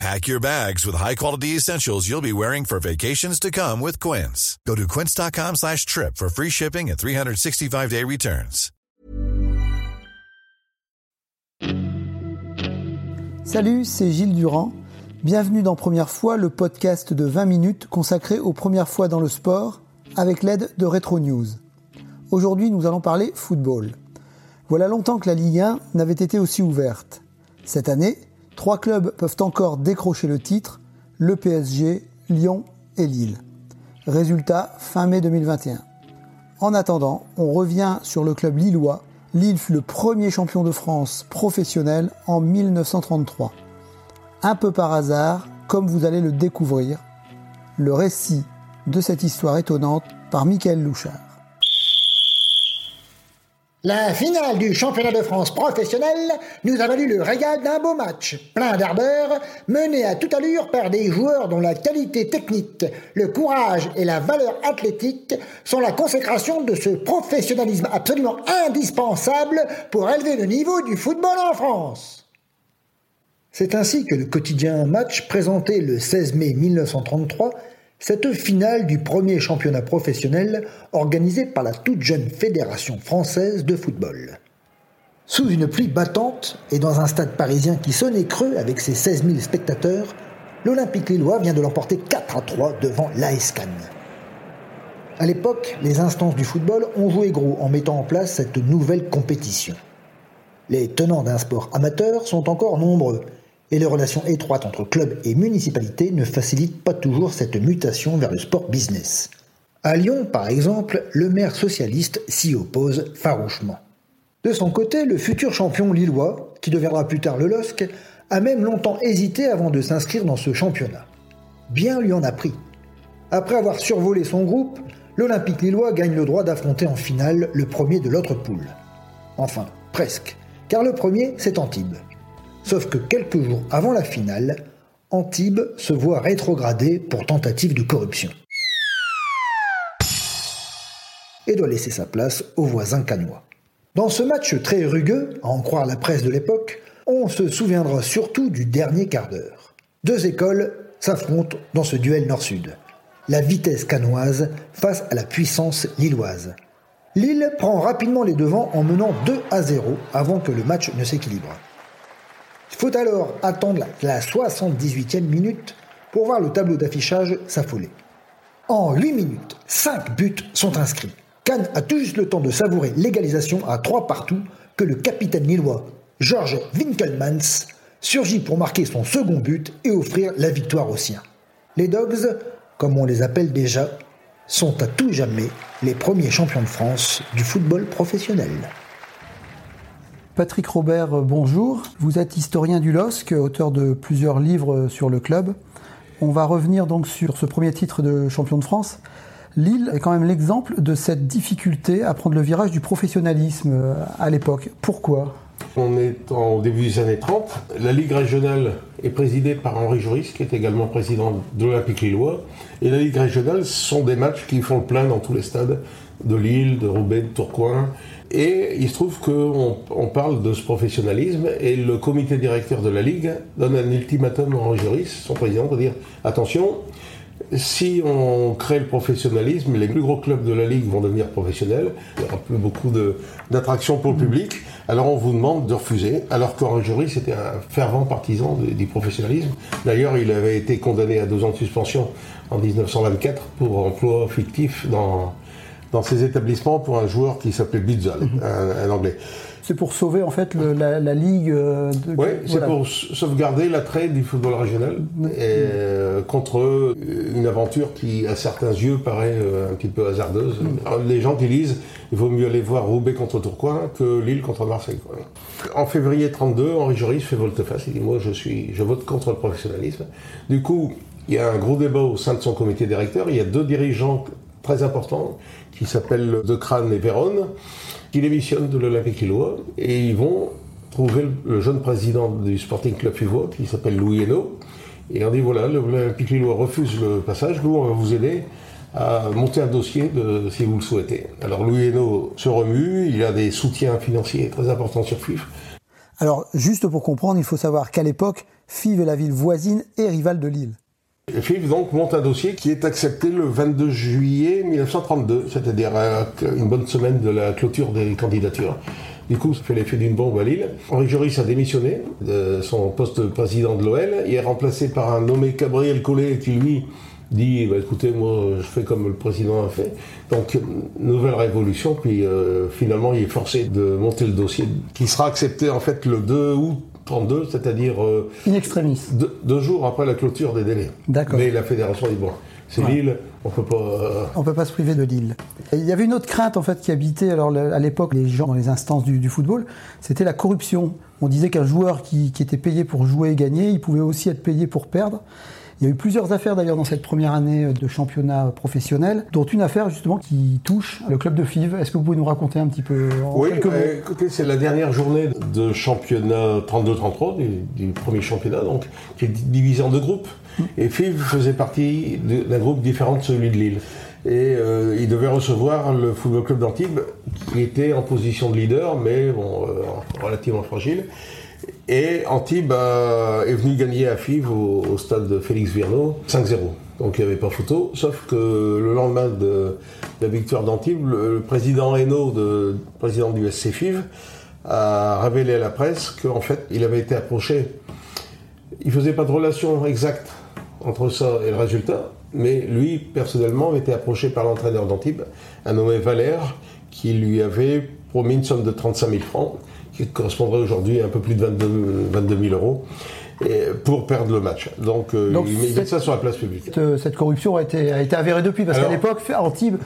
Pack your bags with high-quality essentials you'll be wearing for vacations to come with Quince. Go to quince.com slash trip for free shipping and 365-day returns. Salut, c'est Gilles Durand. Bienvenue dans Première fois, le podcast de 20 minutes consacré aux premières fois dans le sport avec l'aide de Retro News. Aujourd'hui, nous allons parler football. Voilà longtemps que la Ligue 1 n'avait été aussi ouverte. Cette année, Trois clubs peuvent encore décrocher le titre, le PSG, Lyon et Lille. Résultat, fin mai 2021. En attendant, on revient sur le club lillois. Lille fut le premier champion de France professionnel en 1933. Un peu par hasard, comme vous allez le découvrir, le récit de cette histoire étonnante par Michael Louchard. La finale du championnat de France professionnel nous a valu le régal d'un beau match, plein d'ardeur, mené à toute allure par des joueurs dont la qualité technique, le courage et la valeur athlétique sont la consécration de ce professionnalisme absolument indispensable pour élever le niveau du football en France. C'est ainsi que le quotidien Match présenté le 16 mai 1933 cette finale du premier championnat professionnel organisé par la toute jeune Fédération française de football. Sous une pluie battante et dans un stade parisien qui sonnait creux avec ses 16 000 spectateurs, l'Olympique lillois vient de l'emporter 4 à 3 devant l'AS Cannes. À l'époque, les instances du football ont joué gros en mettant en place cette nouvelle compétition. Les tenants d'un sport amateur sont encore nombreux, et les relations étroites entre clubs et municipalités ne facilitent pas toujours cette mutation vers le sport business. À Lyon, par exemple, le maire socialiste s'y oppose farouchement. De son côté, le futur champion lillois, qui deviendra plus tard le LOSC, a même longtemps hésité avant de s'inscrire dans ce championnat. Bien lui en a pris. Après avoir survolé son groupe, l'Olympique lillois gagne le droit d'affronter en finale le premier de l'autre poule. Enfin, presque, car le premier, c'est Antibes. Sauf que quelques jours avant la finale, Antibes se voit rétrogradé pour tentative de corruption. Et doit laisser sa place aux voisins canois. Dans ce match très rugueux, à en croire la presse de l'époque, on se souviendra surtout du dernier quart d'heure. Deux écoles s'affrontent dans ce duel nord-sud. La vitesse canoise face à la puissance lilloise. Lille prend rapidement les devants en menant 2 à 0 avant que le match ne s'équilibre. Il faut alors attendre la 78e minute pour voir le tableau d'affichage s'affoler. En 8 minutes, 5 buts sont inscrits. Cannes a tout juste le temps de savourer l'égalisation à 3 partout que le capitaine lillois Georges Winkelmans surgit pour marquer son second but et offrir la victoire aux siens. Les Dogs, comme on les appelle déjà, sont à tout jamais les premiers champions de France du football professionnel. Patrick Robert, euh, bonjour. Vous êtes historien du LOSC, auteur de plusieurs livres euh, sur le club. On va revenir donc sur ce premier titre de champion de France. Lille est quand même l'exemple de cette difficulté à prendre le virage du professionnalisme euh, à l'époque. Pourquoi? On est au début des années 30. La Ligue régionale est présidée par Henri Joris, qui est également président de l'Olympique Lillois. Et la Ligue régionale, ce sont des matchs qui font le plein dans tous les stades de Lille, de Roubaix, de Tourcoing. Et il se trouve qu'on on parle de ce professionnalisme et le comité directeur de la Ligue donne un ultimatum à Henri Joris, son président, pour dire attention, si on crée le professionnalisme, les plus gros clubs de la Ligue vont devenir professionnels, il n'y aura plus beaucoup d'attractions pour le public, alors on vous demande de refuser, alors qu'Henri Joris était un fervent partisan du professionnalisme. D'ailleurs, il avait été condamné à deux ans de suspension en 1924 pour emploi fictif dans dans ces établissements pour un joueur qui s'appelait Bitzal, mhm. un, Anglais. C'est pour sauver en fait la, ligue. Euh, oui, c'est pour sauvegarder l'attrait du football régional et, euh, contre une aventure qui, à certains yeux, paraît euh, un petit peu hasardeuse. Mhm. Les gens qui lisent, il vaut mieux aller voir Roubaix contre Tourcoing que Lille contre Marseille. En février 32, Henri Joris fait volte-face. Il dit moi, je suis, je vote contre le professionnalisme. Du coup, il y a un gros débat au sein de son comité directeur. Il y a deux dirigeants très importants qui s'appellent De Crane et Vérone, qui démissionnent de l'Olympique Lillois et ils vont trouver le jeune président du Sporting Club Fivois qui s'appelle Louis Hainaut. Et on dit voilà, l'Olympique Lillois refuse le passage, nous on va vous aider à monter un dossier de, si vous le souhaitez. Alors Louis Hainaut se remue, il a des soutiens financiers très importants sur FIF. Alors juste pour comprendre, il faut savoir qu'à l'époque, FIV est la ville voisine et rivale de Lille. FIV donc monte un dossier qui est accepté le 22 juillet 1932, c'est-à-dire une bonne semaine de la clôture des candidatures. Du coup, ça fait l'effet d'une bombe à Lille. Henri Joris a démissionné de son poste de président de l'OL. Il est remplacé par un nommé Gabriel Collet qui, lui, dit bah, écoutez, moi, je fais comme le président a fait. Donc, nouvelle révolution. Puis, euh, finalement, il est forcé de monter le dossier qui sera accepté, en fait, le 2 août 32, c'est-à-dire euh, In extremis. deux, deux jours après la clôture des délais. D'accord. Mais la fédération dit bon, c'est Ouais. Lille, on peut pas. euh, On peut pas se priver de Lille. Et il y avait une autre crainte en fait qui habitait alors à l'époque les gens dans les instances du, du football, c'était la corruption. On disait qu'un joueur qui, qui était payé pour jouer et gagner, il pouvait aussi être payé pour perdre. Il y a eu plusieurs affaires d'ailleurs dans cette première année de championnat professionnel, dont une affaire justement qui touche le club de FIV. Est-ce que vous pouvez nous raconter un petit peu en Oui, quelques mots? euh, écoutez, c'est la dernière journée de championnat 32-33, du, du premier championnat, donc, qui est divisé en deux groupes. Et FIV faisait partie d'un groupe différent de celui de Lille. Et euh, il devait recevoir le Football Club d'Antibes, qui était en position de leader, mais bon, euh, relativement fragile. Et Antibes a- est venu gagner à FIV au, au stade de Félix Virno 5-0. Donc il n'y avait pas photo, sauf que le lendemain de, de la victoire d'Antibes, le, le président Hainaut, de, président du SC FIV, a révélé à la presse qu'en fait il avait été approché. Il faisait pas de relation exacte entre ça et le résultat, mais lui personnellement avait été approché par l'entraîneur d'Antibes, un nommé Valère, qui lui avait promis une somme de 35 000 francs, qui correspondrait aujourd'hui à un peu plus de 22, 22 000 euros, et pour perdre le match. Donc, euh, Donc, il met cette- ça sur la place publique. Cette, cette corruption a été, a été avérée depuis, parce qu'à l'époque, Antibes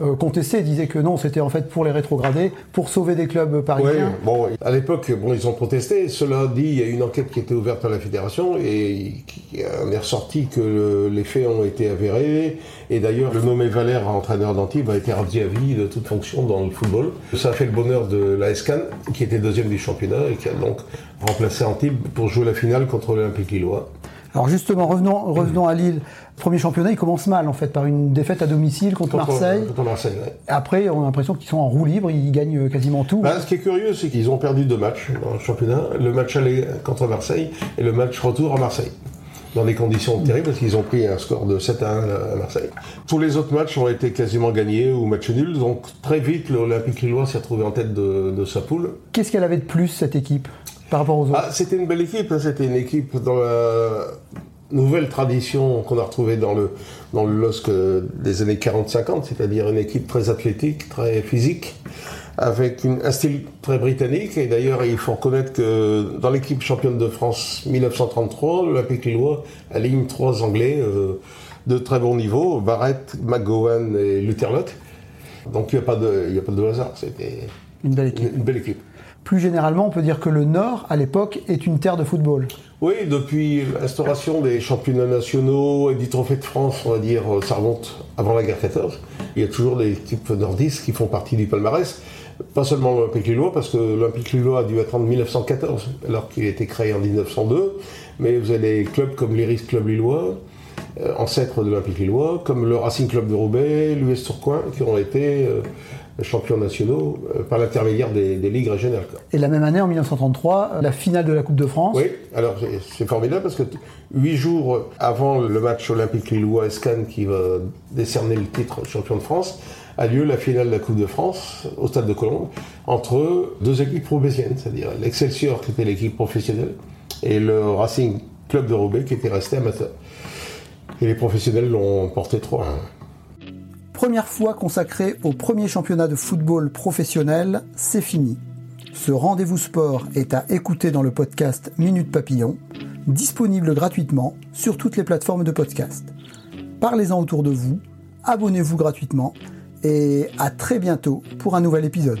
euh, contestait, disait que non, c'était en fait pour les rétrogradés, pour sauver des clubs Oui, parisiens. bon, à l'époque, bon, ils ont protesté. Cela dit, il y a une enquête qui était ouverte par la fédération et en est ressorti que le- les faits ont été avérés. Et d'ailleurs, le nommé Valère, entraîneur d'Antibes, a été rendu à vie de toute fonction dans le football. Ça a fait le bonheur de la SCAN, qui était deuxième du championnat et qui a donc remplacé Antibes pour jouer la finale contre l'Olympique Lillois. Alors justement, revenons, revenons à Lille. Premier championnat, il commence mal en fait, par une défaite à domicile contre, Contre- Marseille. Contre Marseille, ouais. Après, on a l'impression qu'ils sont en roue libre, ils gagnent euh, quasiment tout. Bah, ce qui est curieux, c'est qu'ils ont perdu deux matchs dans le championnat. Le match aller contre Marseille et le match retour à Marseille. Dans des conditions terribles, parce qu'ils ont pris un score de 7 à 1 à Marseille. Tous les autres matchs ont été quasiment gagnés ou match nuls. Donc très vite, l'Olympique Lillois s'est retrouvé en tête de, de sa poule. Qu'est-ce qu'elle avait de plus, cette équipe, par Ah, c'était une belle équipe. hein. C'était une équipe dans la nouvelle tradition qu'on a retrouvée dans le, dans LOSC euh, des années 40-50, c'est-à-dire une équipe très athlétique, très physique, avec une- un style très britannique. Et d'ailleurs, il faut reconnaître que dans l'équipe championne de France 1933, l'Olympique Lillois aligne trois Anglais euh, de très bon niveau, Barrett, McGowan et Lutherlock. Donc il n'y a, pas de- hasard, Une belle équipe. une belle équipe. Plus généralement, on peut dire que le Nord, à l'époque, est une terre de football. Oui, depuis l'instauration des championnats nationaux et du Trophée de France, on va dire, euh, ça remonte avant la guerre 14. Il y a toujours des équipes nordistes qui font partie du palmarès. Pas seulement l'Olympique Lillois, parce que l'Olympique Lillois a dû attendre 1914, alors qu'il a été créé en 1902. Mais vous avez des clubs comme l'Iris Club Lillois, euh, ancêtre de l'Olympique Lillois, comme le Racing Club de Roubaix, l'US Tourcoing, qui ont été euh, champions nationaux euh, par l'intermédiaire des, des ligues régionales. Et la même année, en 1933, la finale de la Coupe de France. Oui, alors c'est- formidable parce que huit jours avant le match olympique Lillois-Escan qui va décerner le titre champion de France, a lieu la finale de la Coupe de France au stade de Colombes entre deux équipes roubaisiennes, c'est-à-dire l'Excelsior qui était l'équipe professionnelle et le Racing Club de Roubaix qui était resté amateur. Et les professionnels l'ont porté 3 Première fois consacrée au premier championnat de football professionnel, c'est fini. Ce rendez-vous sport est à écouter dans le podcast Minute Papillon, disponible gratuitement sur toutes les plateformes de podcast. Parlez-en autour de vous, abonnez-vous gratuitement et à très bientôt pour un nouvel épisode.